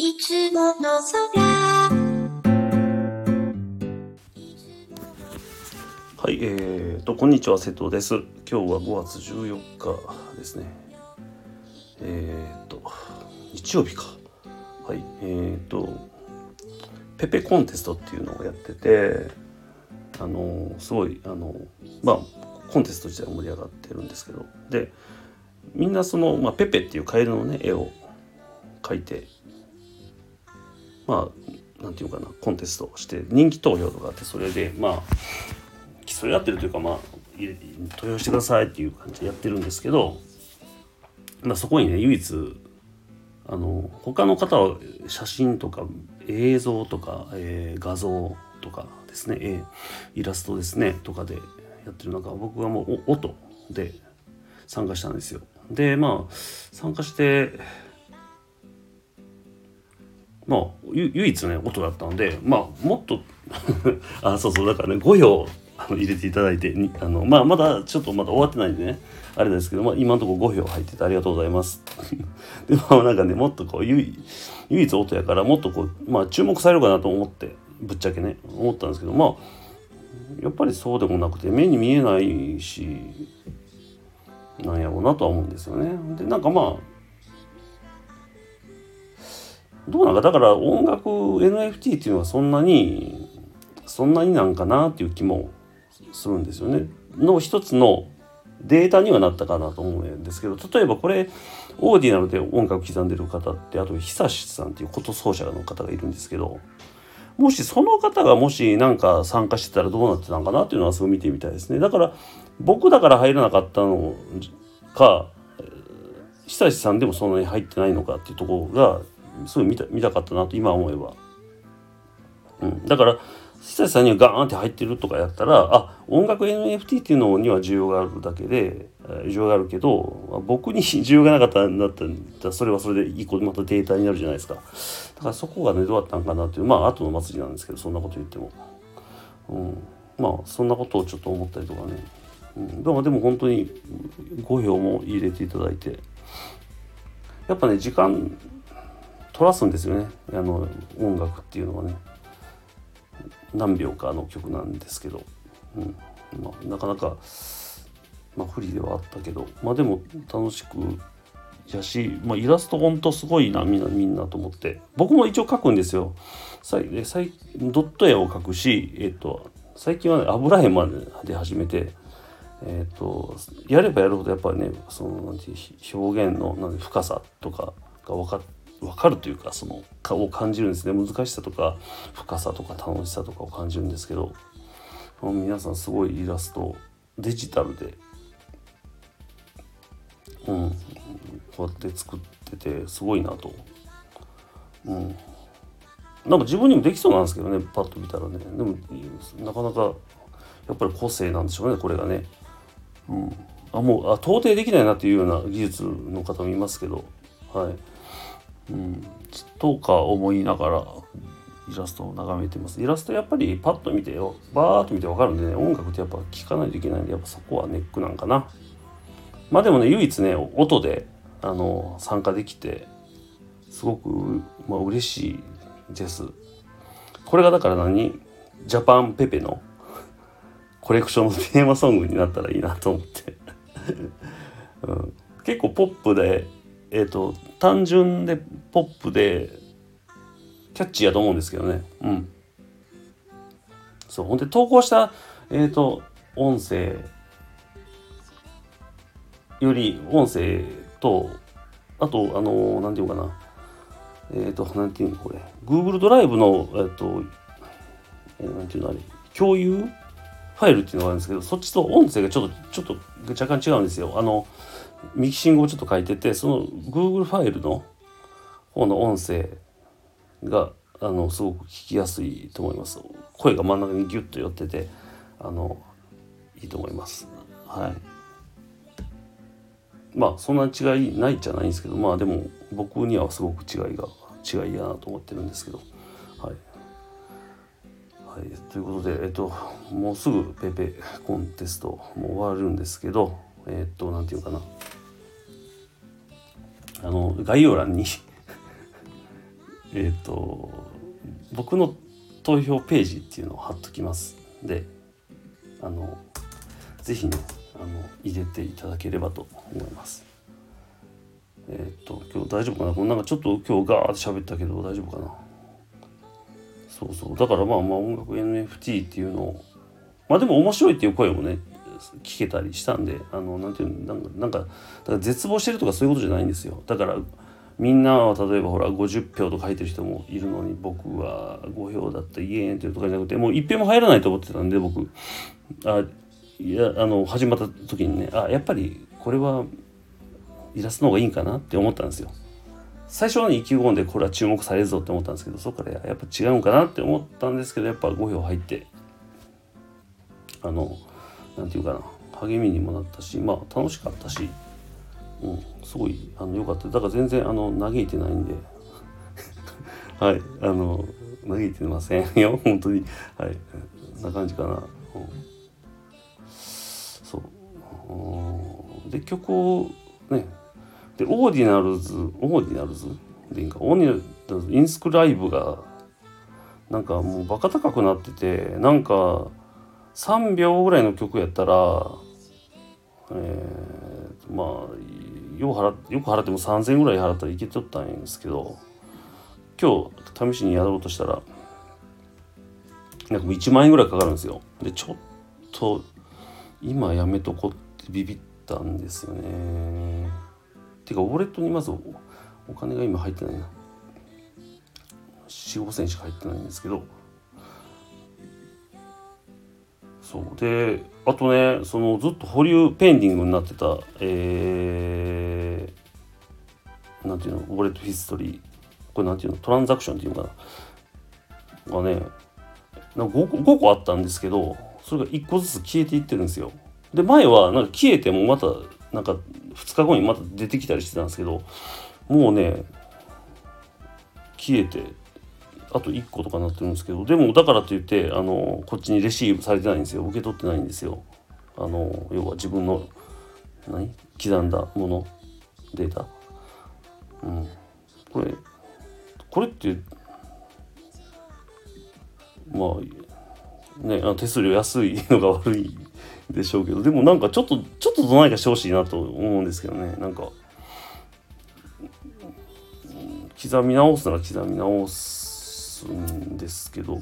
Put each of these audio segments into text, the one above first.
いつもの空はい、えーと、こんにちは、瀬戸です。今日は5月14日ですね。えーと、日曜日か。はい、えーと、ペペコンテストっていうのをやってて、あの、すごい、あの、まあ、コンテスト自体は盛り上がってるんですけど、で、みんなその、まあ、ペペっていうカエルのね、絵を描いて、まあ、なんていうかな、コンテストをして、人気投票とかあって、それで、まあ、競い合ってるというかまあ投票してくださいっていう感じでやってるんですけど、まあ、そこにね唯一あの他の方は写真とか映像とか、えー画像とかですね、えーイラストですねとかでやってる中僕はもう音で参加したんですよ。でまあ参加してまあ唯一ね音だったのでまあもっと あそうそうだからね5票あの入れていただいてあのまあまだちょっとまだ終わってないんでねあれですけど、まあ、今のところ5票入っててありがとうございます。でまあなんかねもっとこう唯唯一音やからもっとこうまあ注目されるかなと思ってぶっちゃけね思ったんですけどまあやっぱりそうでもなくて目に見えないしなんやろうなとは思うんですよね。でなんかまあどうなん？かだから音楽 NFT っていうのはそんなにそんなになんかなっていう気もするんですよね。の一つのデータにはなったかなと思うんですけど例えばこれオーディナルで音楽刻んでる方ってあと久志さんっていう琴奏者の方がいるんですけどもしその方がもしなんか参加してたらどうなってたのかなっていうのはすごい見てみたいですね。だから僕だから入らなかったのか久志さんでもそんなに入ってないのかっていうところがすごい見た見たかったなと今思えば。うん、だから久志さんにはガーンって入ってるとかやったらあ音楽 NFT っていうのには需要があるだけでえ需要があるけど僕に 需要がなかったんだったらそれはそれで一個またデータになるじゃないですか。だからそこがねどうだったんかなっていうまあ後の祭りなんですけどそんなこと言っても、うん、まあそんなことをちょっと思ったりとかね、うん、でもでも本当に5票も入れていただいて。やっぱね時間取らすんですよね。あの音楽っていうのはね。何秒かの曲なんですけど、うん。まあ、なかなか、まあ、不利ではあったけど。まあでも楽しくやし、まあ、イラストほんとすごいなみんなみんなと思って。僕も一応描くんですよ。さいさいドット絵を描くし、えっと、最近は、ね、油絵まで始めて。えー、とやればやるほどやっぱりねその表現のなんて深さとかが分かっ分かるというかそのかを感じるんですね。難しさとか深さとか楽しさとかを感じるんですけど皆さんすごいイラストデジタルで、うん、こうやって作っててすごいなと。うん。なんか自分にもできそうなんですけどねパッと見たらね。でもなかなかやっぱり個性なんでしょうねこれがね。うん、あもうあ到底できないなっていうような技術の方もいますけどはい、うん、とか思いながらイラストを眺めてます。イラストやっぱりパッと見てよ。バーッと見て分かるんでね。音楽ってやっぱ聴かないといけないんでやっぱそこはネックなんかな。まあでもね唯一ね音であの参加できてすごく、まあ嬉しいです。これがだから何？ジャパンペペの コレクションのテーマソングになったらいいなと思って、うん、結構ポップでえっ、と単純でポップでキャッチーやと思うんですけどね。うん。そうほんで投稿したえっ、と音声より音声とあとあのなんていうかな。えっ、となんていうのこれ。Google ドライブのえっ、とえーなんていうのあれ。共有ファイルっていうのがあるんですけどそっちと音声がちょっとちょっと若干違うんですよ。あのミキシングをちょっと書いててその Google ファイルの方の音声があのすごく聞きやすいと思います。声が真ん中にギュッと寄っててあのいいと思います。はい。まあそんな違いないじゃないんですけどまあでも僕にはすごく違いが違いやなと思ってるんですけど。はい。はい、ということで、えっと、もうすぐペペコンテストも終わるんですけど、えっと、なんていうかな。あの、概要欄に えっ、と僕の投票ページっていうのを貼っときます。であのぜひねあの入れていただければと思います。えっ、と今日大丈夫かな？こなんかちょっと今日ガーって喋ったけど大丈夫かな？そうそう。だからまあまあ音楽 NFT っていうのを。まあでも面白いっていう声もね聞けたりしたんであのなんていうのなんかなんかだから絶望してるとかそういうことじゃないんですよだからみんなは例えばほら50票と書いてる人もいるのに僕は5票だったイエーンっていうとかじゃなくてもう1票も入らないと思ってたんで僕あいやあの始まった時にねあやっぱりこれはイラストの方がいいんかなって思ったんですよ。最初は意気込んでこれは注目されるぞって思ったんですけどそこからやっぱ違うんかなって思ったんですけどやっぱ5票入ってあのなんていうかな励みにもなったしまあ楽しかったし、うん、すごいあの良かった。だから全然あの嘆いてないんで。はいあの嘆いてませんよ。本当に。はいな感じかな、うん、そう。うん。で曲をねで Ordinals Ordinals でいいんか Ordinals inscribe がなんかもうバカ高くなっててなんか3秒ぐらいの曲やったらえー、まあよく払よく払っても3,000円ぐらい払ったらいけとったんですけど今日試しにやろうとしたらなんかもう1万円ぐらいかかるんですよ。でちょっと今やめとこってビビったんですよね。てかウォレットにまずお金が今入ってないな。45,000しか入ってないんですけどそう。であとねそのずっと保留ペンディングになってたえー、なんていうのウォレットヒストリーこれなんていうのトランザクションっていうのかな。がねなんか 5, 個5個あったんですけどそれが1個ずつ消えていってるんですよ。で前はなんか消えてもまたなんか2日後にまた出てきたりしてたんですけどもうね消えて。あと1個とかなってるんですけどでもだからといってあのこっちにレシーブされてないんですよ。受け取ってないんですよ。あの要は自分の何？刻んだもの。データ。うん。これこれってまあねあ手数料安いのが悪いでしょうけどでもなんかちょっとちょっとどないかしてほしいなと思うんですけどね。なんか刻み直すなら刻み直す。んですけど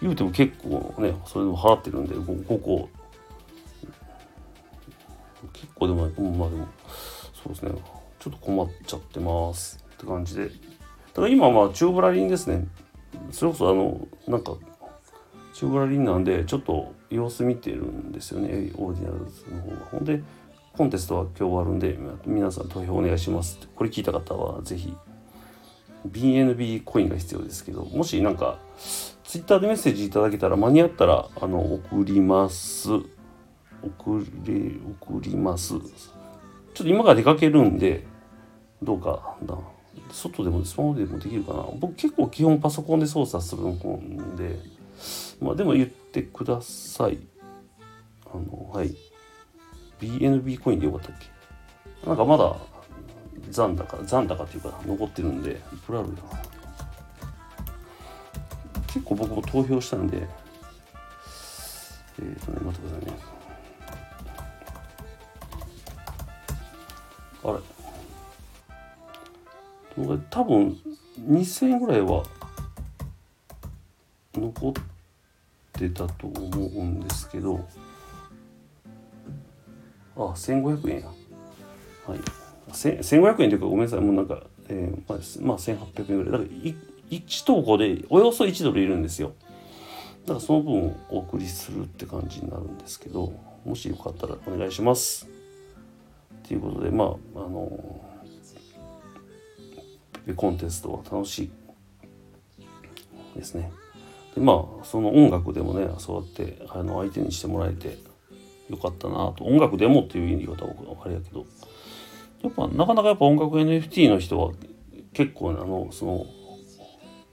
言うても結構ねそれでも払ってるんで 5, 5個結構でも、うん、まあでもそうですね。ちょっと困っちゃってますって感じで。ただ今はまあチューブラリンですね。それこそあのなんかチューブラリンなんでちょっと様子見てるんですよね。オーディナルズの方がほんでコンテストは今日終わるんで皆さん投票お願いしますこれ聞いた方は是非 BNB コインが必要ですけどもしなんか Twitter でメッセージいただけたら間に合ったらあの送ります。送れ送ります。ちょっと今から出かけるんでどうかな。外でもスマホでもできるかな。僕結構基本パソコンで操作するんでまあでも言ってください。あのはい。BNB コインでよかったっけ？なんかまだ残高残高っていうか残ってるんでいくらあるよな結構僕も投票したんでえっ、ー、とね待ってくださいね。あれ。多分2000円ぐらいは残ってたと思うんですけど。あ1500円や。はい。1500円というかごめんなさい。もうなんか、えー、まあ、まあ、1800円ぐらい。だから1投稿でおよそ1ドルいるんですよ。だからその分お送りするって感じになるんですけどもしよかったらお願いします。ということでまああのコンテストは楽しい。ですね。でまあその音楽でもねそうやってあの相手にしてもらえてよかったなと。音楽でもっていう言い方はあれやけど。やっぱなかなかやっぱ音楽 NFT の人は結構あのその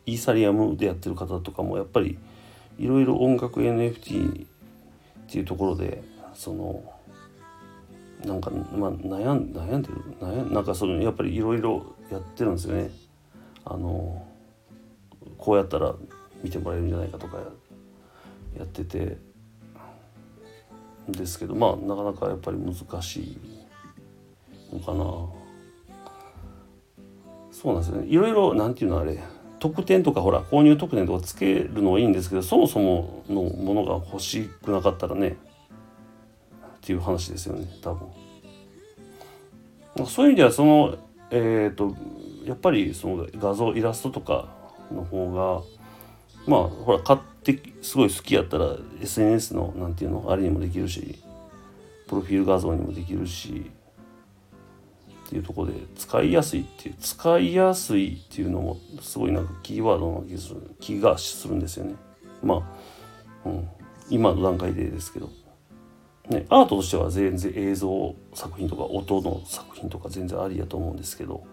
イーサリアムでやってる方とかもやっぱりいろいろ音楽 NFT っていうところでそのなんか、まあ、悩ん悩んでる？悩んなんかそのやっぱりいろいろやってるんですよね。あのこうやったら見てもらえるんじゃないかとかやっててですけどまあなかなかやっぱり難しいのかな。そうなんですよね。いろいろなんていうのあれ。特典とかほら購入特典とかつけるのはいいんですけどそもそものものが欲しくなかったらね。っていう話ですよね多分。そういう意味ではそのえっ、ー、とやっぱりその画像イラストとかの方がまあほら買ってすごい好きやったら SNS のなんていうのあれにもできるしプロフィール画像にもできるしっていうところで使いやすいっていう使いやすいっていうのもすごいなんかキーワードの気がする気がするんですよね。まあ、うん、今の段階でですけど。ね、アートとしては全然映像作品とか音の作品とか全然ありやと思うんですけど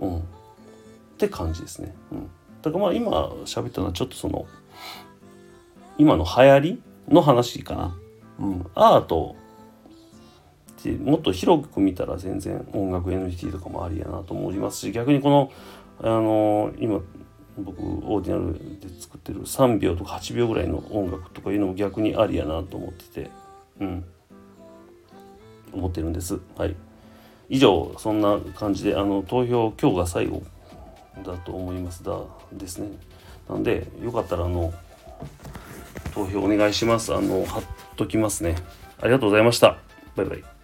うんって感じですね。うん、だからまあ今喋ったのはちょっとその今の流行りの話かな。うん、アートてもっと広く見たら全然音楽 NFT とかもありやなと思いますし逆にこのあの今僕オーディナルで作ってる3秒とか8秒ぐらいの音楽とかいうのも逆にありやなと思っててうん。思ってるんです。はい。以上そんな感じであの投票今日が最後だと思いますだですね。なんでよかったらあの投票お願いします。あの貼っときますね。ありがとうございました。バイバイ。